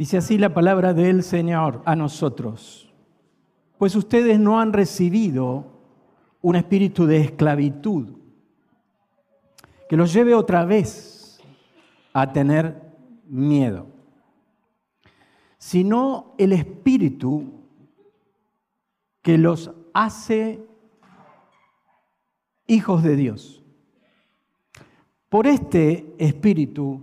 Dice así la palabra del Señor a nosotros. Pues ustedes no han recibido un espíritu de esclavitud que los lleve otra vez a tener miedo, sino el espíritu que los hace hijos de Dios. Por este espíritu,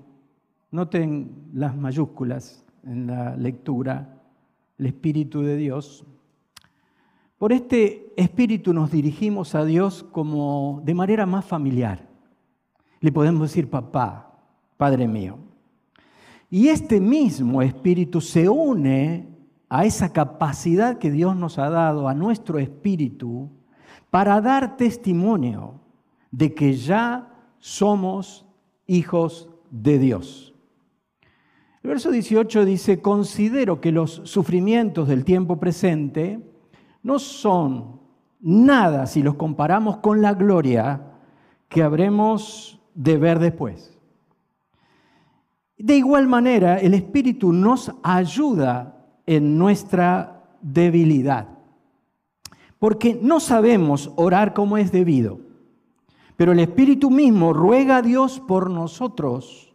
noten las mayúsculas en la lectura, el espíritu de Dios, por este espíritu nos dirigimos a Dios como de manera más familiar. Le podemos decir papá, Padre mío. Y este mismo espíritu se une a esa capacidad que Dios nos ha dado, a nuestro espíritu, para dar testimonio de que ya somos hijos de Dios. El verso 18 dice, considero que los sufrimientos del tiempo presente no son nada si los comparamos con la gloria que habremos de ver después. De igual manera, el Espíritu nos ayuda en nuestra debilidad, porque no sabemos orar como es debido, pero el Espíritu mismo ruega a Dios por nosotros,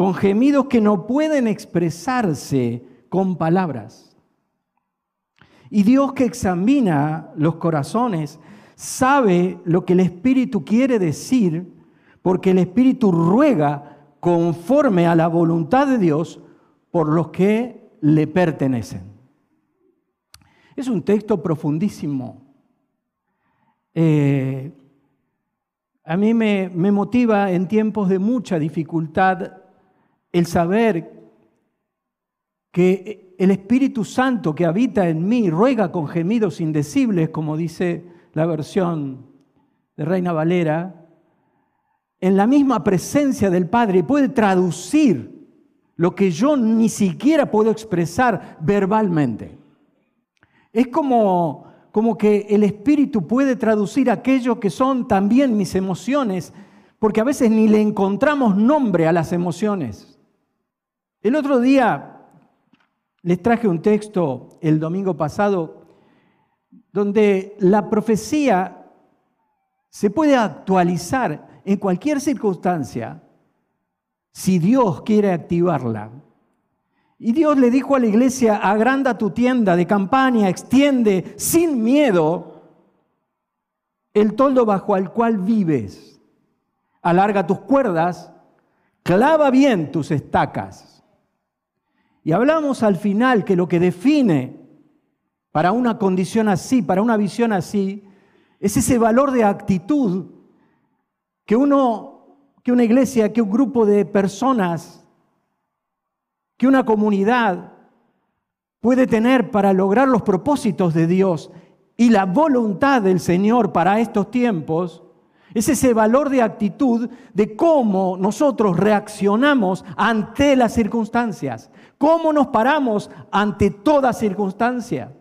con gemidos que no pueden expresarse con palabras. Y Dios que examina los corazones sabe lo que el Espíritu quiere decir, porque el Espíritu ruega conforme a la voluntad de Dios por los que le pertenecen. Es un texto profundísimo. Eh, a mí me, me motiva en tiempos de mucha dificultad el saber que el Espíritu Santo que habita en mí ruega con gemidos indecibles, como dice la versión de Reina Valera, en la misma presencia del Padre puede traducir lo que yo ni siquiera puedo expresar verbalmente. Es como, como que el Espíritu puede traducir aquello que son también mis emociones, porque a veces ni le encontramos nombre a las emociones. El otro día les traje un texto el domingo pasado donde la profecía se puede actualizar en cualquier circunstancia, si Dios quiere activarla. Y Dios le dijo a la iglesia, agranda tu tienda de campaña, extiende sin miedo el toldo bajo el cual vives. Alarga tus cuerdas, clava bien tus estacas. Y hablamos al final que lo que define para una condición así, para una visión así, es ese valor de actitud que uno, que una iglesia, que un grupo de personas, que una comunidad puede tener para lograr los propósitos de Dios y la voluntad del Señor para estos tiempos, es ese valor de actitud de cómo nosotros reaccionamos ante las circunstancias, cómo nos paramos ante toda circunstancia.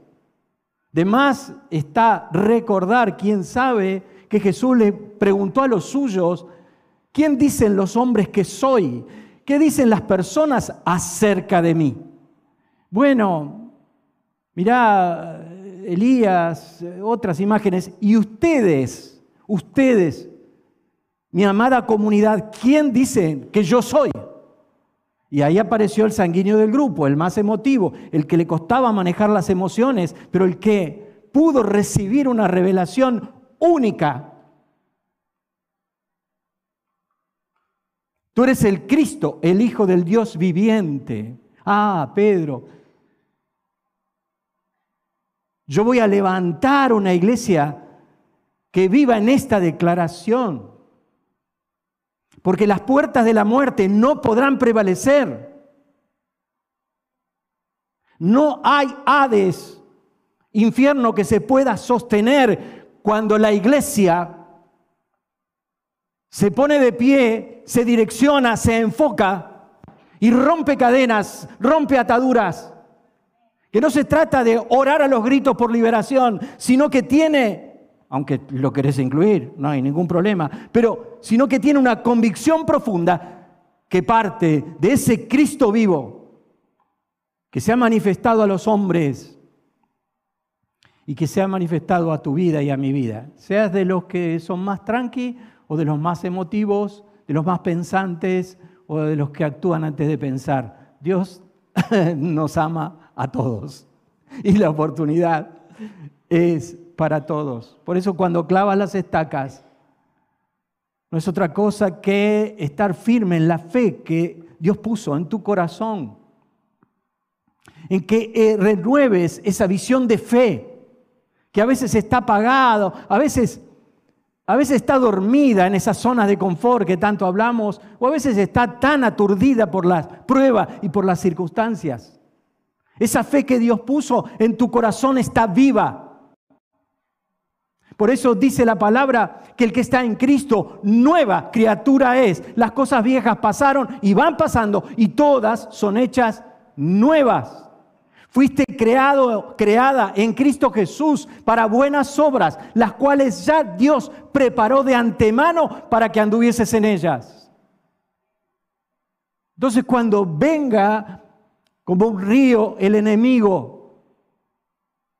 De más está recordar, quién sabe, que Jesús le preguntó a los suyos, ¿quién dicen los hombres que soy? ¿Qué dicen las personas acerca de mí? Bueno, mirá Elías, otras imágenes, y ustedes, ustedes, mi amada comunidad, ¿quién dicen que yo soy? Y ahí apareció el sanguíneo del grupo, el más emotivo, el que le costaba manejar las emociones, pero el que pudo recibir una revelación única. Tú eres el Cristo, el Hijo del Dios viviente. Ah, Pedro, yo voy a levantar una iglesia que viva en esta declaración, porque las puertas de la muerte no podrán prevalecer. No hay Hades, infierno que se pueda sostener cuando la iglesia se pone de pie, se direcciona, se enfoca y rompe cadenas, rompe ataduras. Que no se trata de orar a los gritos por liberación, sino que tiene, aunque lo querés incluir, no hay ningún problema, pero sino que tiene una convicción profunda que parte de ese Cristo vivo, que se ha manifestado a los hombres y que se ha manifestado a tu vida y a mi vida. Seas de los que son más tranqui o de los más emotivos, de los más pensantes o de los que actúan antes de pensar. Dios nos ama a todos y la oportunidad es para todos. Por eso cuando clavas las estacas, no es otra cosa que estar firme en la fe que Dios puso en tu corazón, en que eh, renueves esa visión de fe, que a veces está apagado, a veces, a veces está dormida en esas zonas de confort que tanto hablamos, o a veces está tan aturdida por las pruebas y por las circunstancias. Esa fe que Dios puso en tu corazón está viva. Por eso dice la palabra que el que está en Cristo, nueva criatura es. Las cosas viejas pasaron y van pasando y todas son hechas nuevas. Fuiste creado, creada en Cristo Jesús para buenas obras, las cuales ya Dios preparó de antemano para que anduvieses en ellas. Entonces cuando venga como un río el enemigo,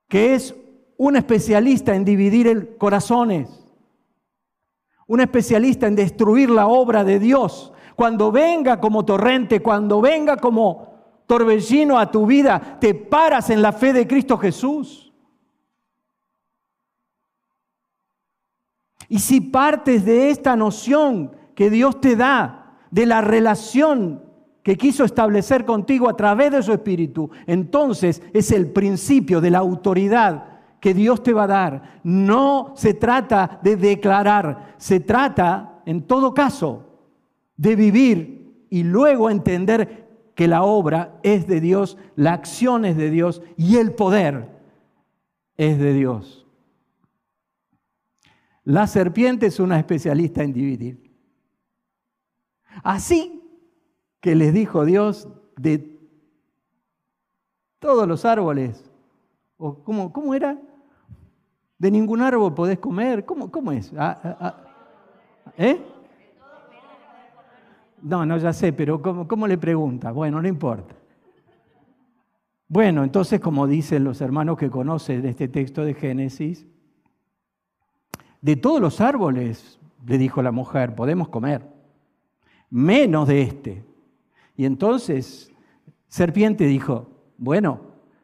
que es un especialista en dividir corazones, un especialista en destruir la obra de Dios. Cuando venga como torrente, cuando venga como torbellino a tu vida, te paras en la fe de Cristo Jesús. Y si partes de esta noción que Dios te da, de la relación que quiso establecer contigo a través de su Espíritu, entonces es el principio de la autoridad que Dios te va a dar. No se trata de declarar, se trata, en todo caso, de vivir y luego entender que la obra es de Dios, la acción es de Dios y el poder es de Dios. La serpiente es una especialista en dividir. Así que les dijo Dios de todos los árboles, o cómo, cómo era, de ningún árbol podés comer. ¿Cómo, cómo es? Ah, ah, ah. ¿Eh? No, no, ya sé, pero ¿cómo, ¿cómo le pregunta? Bueno, no importa. Bueno, entonces, como dicen los hermanos que conocen este texto de Génesis, de todos los árboles, le dijo la mujer, podemos comer, menos de este. Y entonces, serpiente dijo, bueno,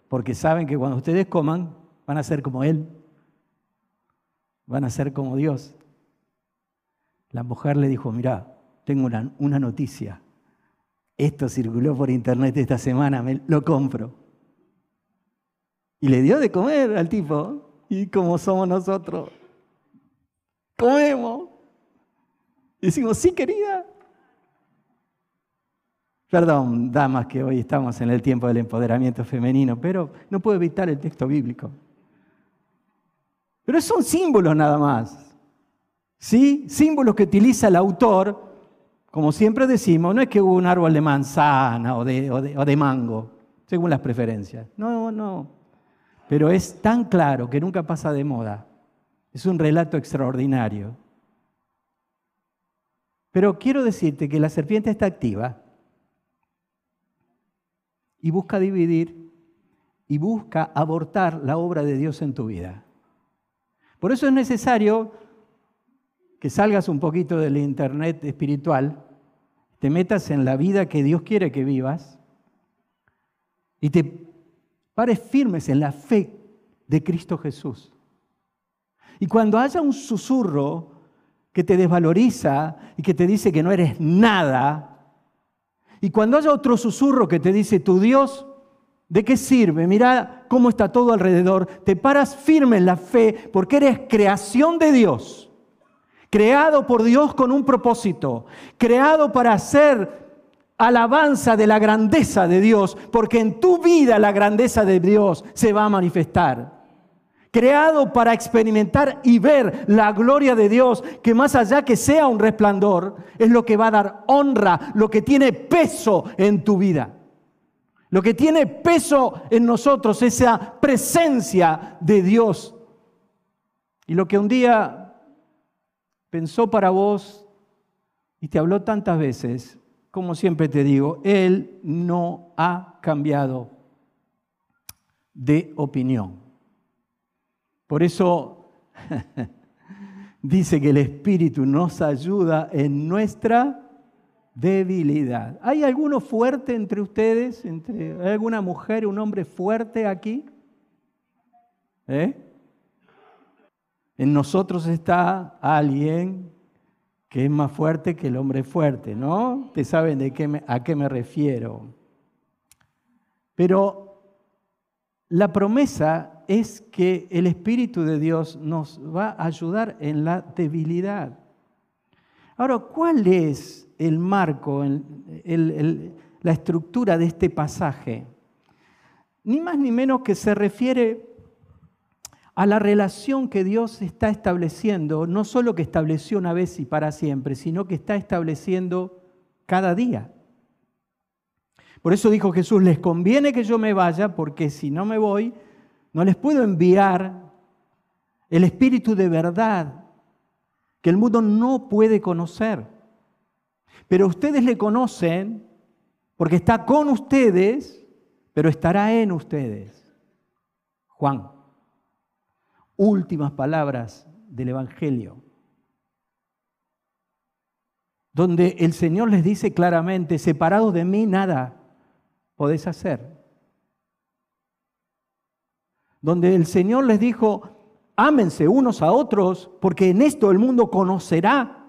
porque saben que cuando ustedes coman, van a ser como él van a ser como Dios. La mujer le dijo, mira, tengo una, una noticia. Esto circuló por internet esta semana, me lo compro. Y le dio de comer al tipo. Y como somos nosotros, comemos. Y decimos, sí, querida. Perdón, damas, que hoy estamos en el tiempo del empoderamiento femenino, pero no puedo evitar el texto bíblico. Pero son símbolos nada más. ¿Sí? Símbolos que utiliza el autor, como siempre decimos, no es que hubo un árbol de manzana o de, o de mango, según las preferencias. No, no. Pero es tan claro que nunca pasa de moda. Es un relato extraordinario. Pero quiero decirte que la serpiente está activa y busca dividir y busca abortar la obra de Dios en tu vida. Por eso es necesario que salgas un poquito del internet espiritual, te metas en la vida que Dios quiere que vivas y te pares firmes en la fe de Cristo Jesús. Y cuando haya un susurro que te desvaloriza y que te dice que no eres nada, y cuando haya otro susurro que te dice tu Dios ¿De qué sirve? Mira cómo está todo alrededor. Te paras firme en la fe porque eres creación de Dios. Creado por Dios con un propósito. Creado para hacer alabanza de la grandeza de Dios. Porque en tu vida la grandeza de Dios se va a manifestar. Creado para experimentar y ver la gloria de Dios, que más allá que sea un resplandor, es lo que va a dar honra, lo que tiene peso en tu vida. Lo que tiene peso en nosotros, esa presencia de Dios. Y lo que un día pensó para vos y te habló tantas veces, como siempre te digo, Él no ha cambiado. de opinión. Por eso dice que el Espíritu nos ayuda en nuestra debilidad. ¿Hay alguno fuerte entre ustedes? Entre, ¿Hay alguna mujer, un hombre fuerte aquí? ¿Eh? En nosotros está alguien que es más fuerte que el hombre fuerte, ¿no? Ustedes saben de qué a qué me refiero. Pero la promesa es que el Espíritu de Dios nos va a ayudar en la debilidad. Ahora, ¿cuál es el marco, la estructura de este pasaje? Ni más ni menos que se refiere a la relación que Dios está estableciendo, no solo que estableció una vez y para siempre, sino que está estableciendo cada día. Por eso dijo Jesús, les conviene que yo me vaya, porque si no me voy, no les puedo enviar el Espíritu de verdad que el mundo no puede conocer. Pero ustedes le conocen porque está con ustedes, pero estará en ustedes. Juan, últimas palabras del Evangelio, donde el Señor les dice claramente, separados de mí nada podés hacer donde el Señor les dijo, ámense unos a otros, porque en esto el mundo conocerá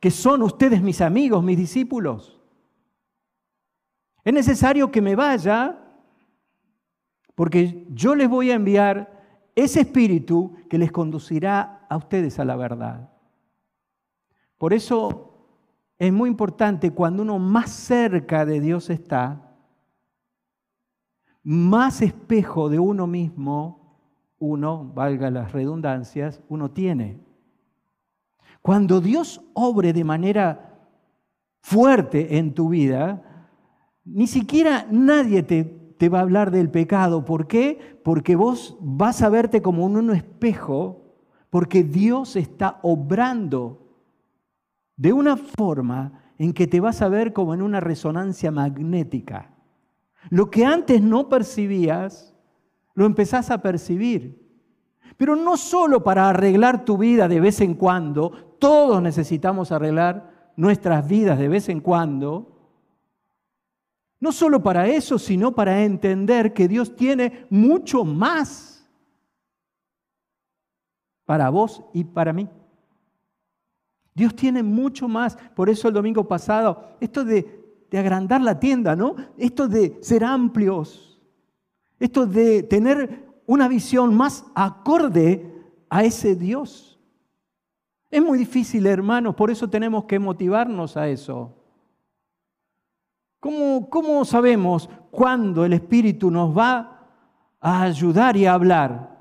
que son ustedes mis amigos, mis discípulos. Es necesario que me vaya, porque yo les voy a enviar ese espíritu que les conducirá a ustedes a la verdad. Por eso es muy importante cuando uno más cerca de Dios está, más espejo de uno mismo uno, valga las redundancias, uno tiene. Cuando Dios obre de manera fuerte en tu vida, ni siquiera nadie te, va a hablar del pecado. ¿Por qué? Porque vos vas a verte como un espejo, porque Dios está obrando de una forma en que te vas a ver como en una resonancia magnética. Lo que antes no percibías, lo empezás a percibir. Pero no solo para arreglar tu vida de vez en cuando, todos necesitamos arreglar nuestras vidas de vez en cuando. No solo para eso, sino para entender que Dios tiene mucho más para vos y para mí. Dios tiene mucho más. Por eso el domingo pasado, esto de de agrandar la tienda, ¿no? Esto de ser amplios, esto de tener una visión más acorde a ese Dios. Es muy difícil, hermanos, por eso tenemos que motivarnos a eso. ¿Cómo, ¿Cómo, sabemos cuándo el Espíritu nos va a ayudar y a hablar?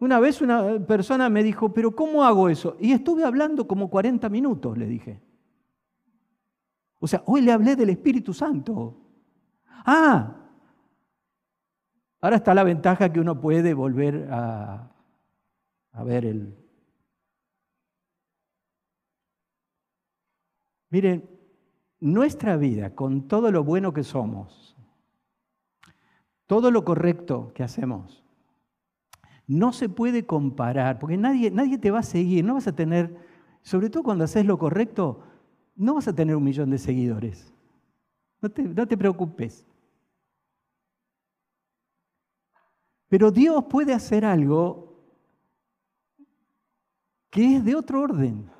Una vez una persona me dijo, pero ¿cómo hago eso? Y estuve hablando como 40 minutos, le dije. O sea, hoy le hablé del Espíritu Santo. Ah, ahora está la ventaja que uno puede volver a, ver el... Miren, nuestra vida, con todo lo bueno que somos, todo lo correcto que hacemos, no se puede comparar, porque nadie, nadie te va a seguir, no vas a tener, sobre todo cuando haces lo correcto, no vas a tener un millón de seguidores. No te, preocupes. Pero Dios puede hacer algo que es de otro orden.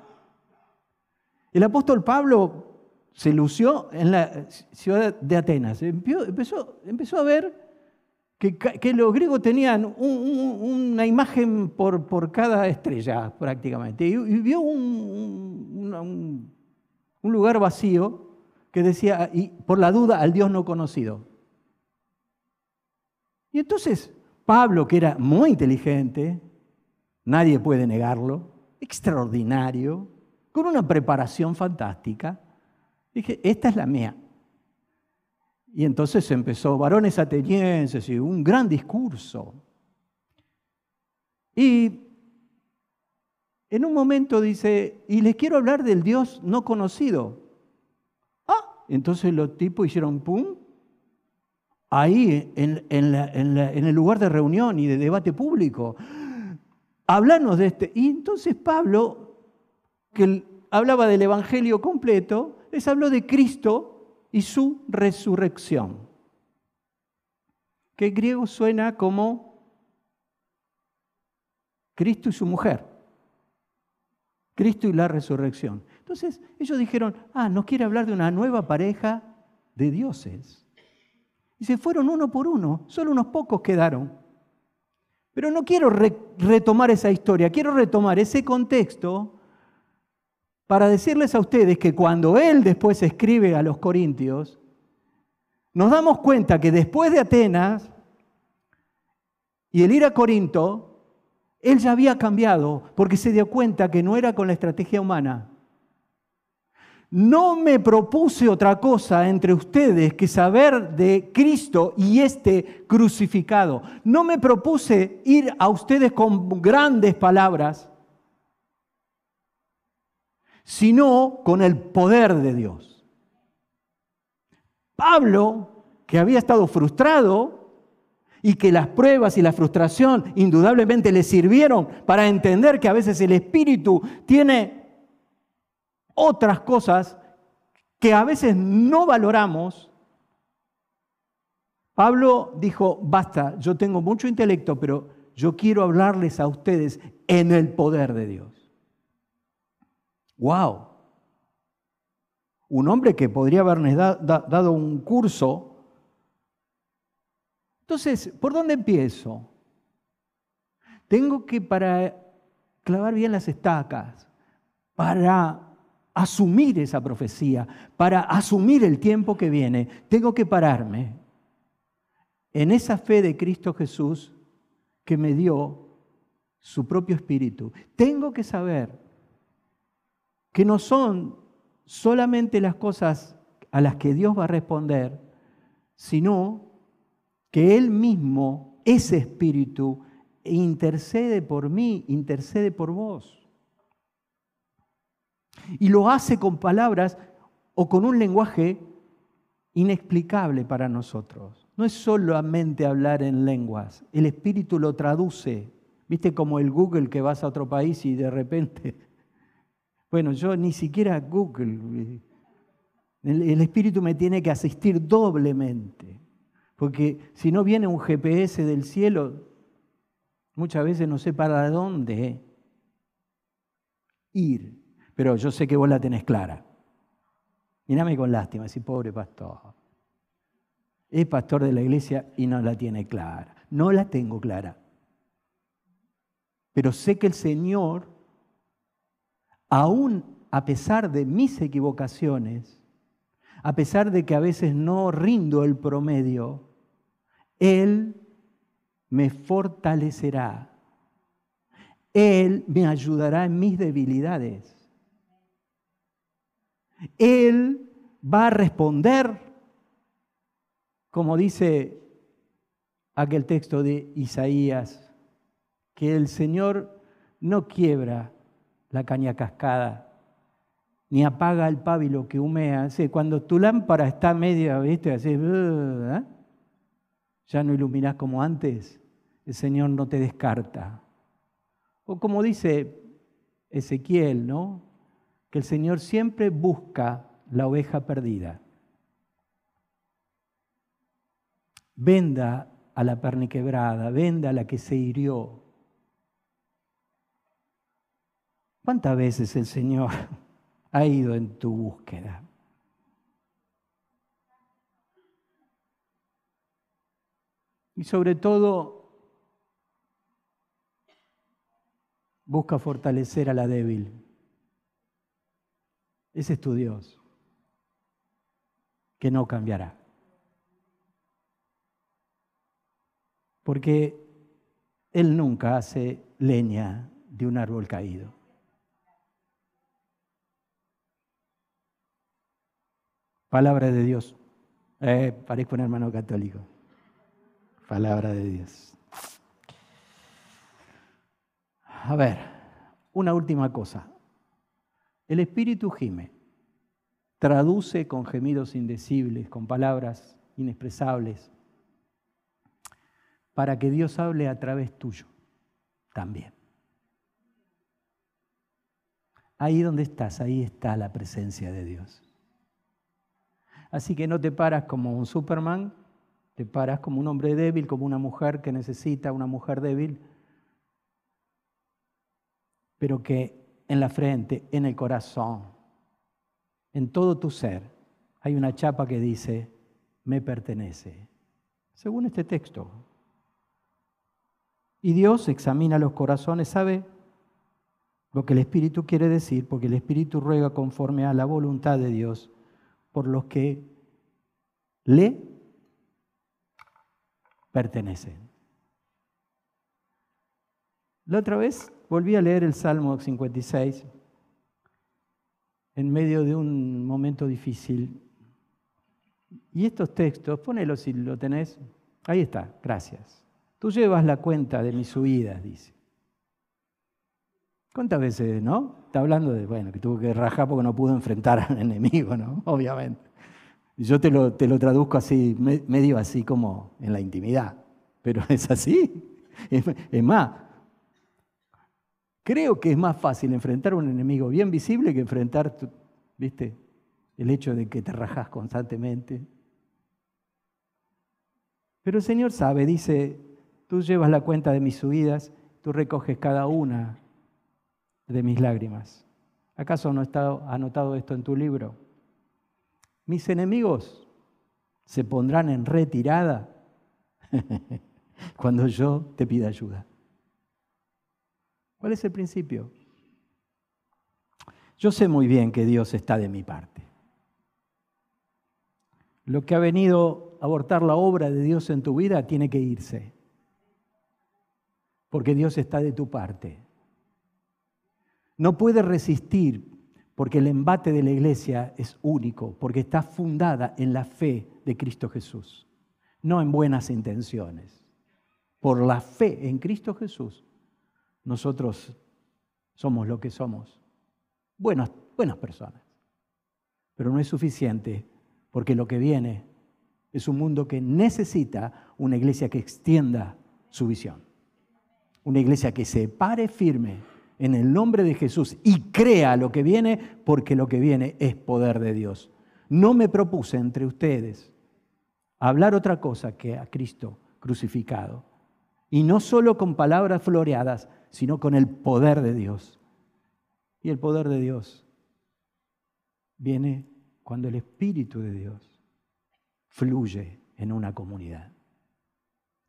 El apóstol Pablo se lució en la ciudad de Atenas. Empezó, empezó a ver que, los griegos tenían una imagen por, por, cada estrella prácticamente. Y, vio un un lugar vacío que decía, y por la duda, al Dios no conocido. Y entonces Pablo, que era muy inteligente, nadie puede negarlo, extraordinario, con una preparación fantástica, dije, esta es la mía. Y entonces empezó, varones atenienses, y un gran discurso. Y en un momento dice, y les quiero hablar del Dios no conocido. Ah, entonces los tipos hicieron pum, ahí en, el lugar de reunión y de debate público. Hablarnos de este. Y entonces Pablo, que hablaba del Evangelio completo, les habló de Cristo y su resurrección. Que en griego suena como Cristo y su mujer. Cristo y la resurrección. Entonces ellos dijeron, ah, nos quiere hablar de una nueva pareja de dioses. Y se fueron uno por uno, solo unos pocos quedaron. Pero no quiero retomar esa historia, quiero retomar ese contexto para decirles a ustedes que cuando él después escribe a los corintios, nos damos cuenta que después de Atenas y el ir a Corinto, él ya había cambiado porque se dio cuenta que no era con la estrategia humana, no me propuse otra cosa entre ustedes que saber de Cristo y este crucificado. No me propuse ir a ustedes con grandes palabras, sino con el poder de Dios. Pablo, que había estado frustrado y que las pruebas y la frustración indudablemente le sirvieron para entender que a veces el Espíritu tiene otras cosas que a veces no valoramos, Pablo dijo, basta, yo tengo mucho intelecto, pero yo quiero hablarles a ustedes en el poder de Dios. ¡Wow! Un hombre que podría haberles dado un curso. Entonces, ¿por dónde empiezo? Tengo que, para clavar bien las estacas, para asumir esa profecía, para asumir el tiempo que viene, tengo que pararme en esa fe de Cristo Jesús que me dio su propio espíritu. Tengo que saber que no son solamente las cosas a las que Dios va a responder, sino que Él mismo, ese espíritu, intercede por mí, intercede por vos. Y lo hace con palabras o con un lenguaje inexplicable para nosotros. No es solamente hablar en lenguas, el Espíritu lo traduce. ¿Viste como el Google que vas a otro país y de repente... Bueno, yo ni siquiera Google. El, Espíritu me tiene que asistir doblemente. Porque si no viene un GPS del cielo, muchas veces no sé para dónde ir pero yo sé que vos la tenés clara. Mírame con lástima, ese pobre pastor. Es pastor de la iglesia y no la tiene clara. No la tengo clara. Pero sé que el Señor, aún a pesar de mis equivocaciones, a pesar de que a veces no rindo el promedio, Él me fortalecerá. Él me ayudará en mis debilidades. Él va a responder, como dice aquel texto de Isaías, que el Señor no quiebra la caña cascada, ni apaga el pábilo que humea. Cuando tu lámpara está media, ¿viste? Así, ¿eh? ya no iluminás como antes, el Señor no te descarta. O como dice Ezequiel, ¿no? Que el Señor siempre busca la oveja perdida. Venda a la perniquebrada, venda a la que se hirió. ¿Cuántas veces el Señor ha ido en tu búsqueda? Y sobre todo, busca fortalecer a la débil. Ese es tu Dios, que no cambiará. Porque Él nunca hace leña de un árbol caído. Palabra de Dios. Eh, parezco un hermano católico. Palabra de Dios. A ver, una última cosa. El espíritu gime, traduce con gemidos indecibles, con palabras inexpresables. para que Dios hable a través tuyo también. Ahí donde estás, ahí está la presencia de Dios. Así que no te paras como un Superman, te paras como un hombre débil, como una mujer que necesita una mujer débil, pero que en la frente, en el corazón, en todo tu ser, hay una chapa que dice, me pertenece, según este texto. Y Dios examina los corazones, sabe lo que el Espíritu quiere decir, porque el Espíritu ruega conforme a la voluntad de Dios por los que le pertenecen. La otra vez volví a leer el Salmo 56 en medio de un momento difícil. Y estos textos, ponelo si lo tenés, ahí está, gracias. Tú llevas la cuenta de mis subidas, dice. ¿Cuántas veces, no? Está hablando de, bueno, que tuvo que rajar porque no pudo enfrentar al enemigo, ¿no? Obviamente. Yo te lo, te lo traduzco así, medio así como en la intimidad, pero es así. Es, más, creo que es más fácil enfrentar a un enemigo bien visible que enfrentar, ¿viste? El hecho de que te rajas constantemente. Pero el Señor sabe, dice, tú llevas la cuenta de mis subidas, tú recoges cada una de mis lágrimas. ¿Acaso no está anotado esto en tu libro? Mis enemigos se pondrán en retirada cuando yo te pida ayuda. ¿Cuál es el principio? Yo sé muy bien que Dios está de mi parte. Lo que ha venido a abortar la obra de Dios en tu vida tiene que irse, porque Dios está de tu parte no puede resistir porque el embate de la iglesia es único, porque está fundada en la fe de Cristo Jesús, no en buenas intenciones. Por la fe en Cristo Jesús, nosotros somos lo que somos, buenas, buenas personas. Pero no es suficiente, porque lo que viene es un mundo que necesita una iglesia que extienda su visión, una iglesia que se pare firme en el nombre de Jesús y crea lo que viene, porque lo que viene es poder de Dios. No me propuse entre ustedes hablar otra cosa que a Cristo crucificado. Y no solo con palabras floreadas, sino con el poder de Dios. Y el poder de Dios viene cuando el Espíritu de Dios fluye en una comunidad.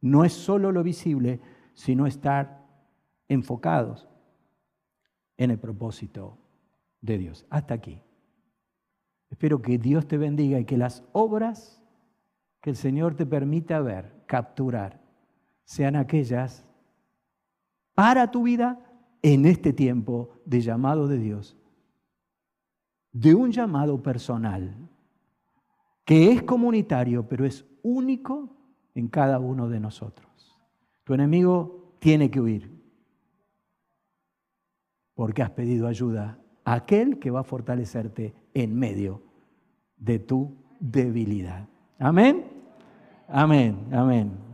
No es solo lo visible, sino estar enfocados en el propósito de Dios. Hasta aquí. Espero que Dios te bendiga y que las obras que el Señor te permita ver, capturar, sean aquellas para tu vida en este tiempo de llamado de Dios, de un llamado personal, que es comunitario, pero es único en cada uno de nosotros. Tu enemigo tiene que huir, porque has pedido ayuda a aquel que va a fortalecerte en medio de tu debilidad. Amén. Amén, amén.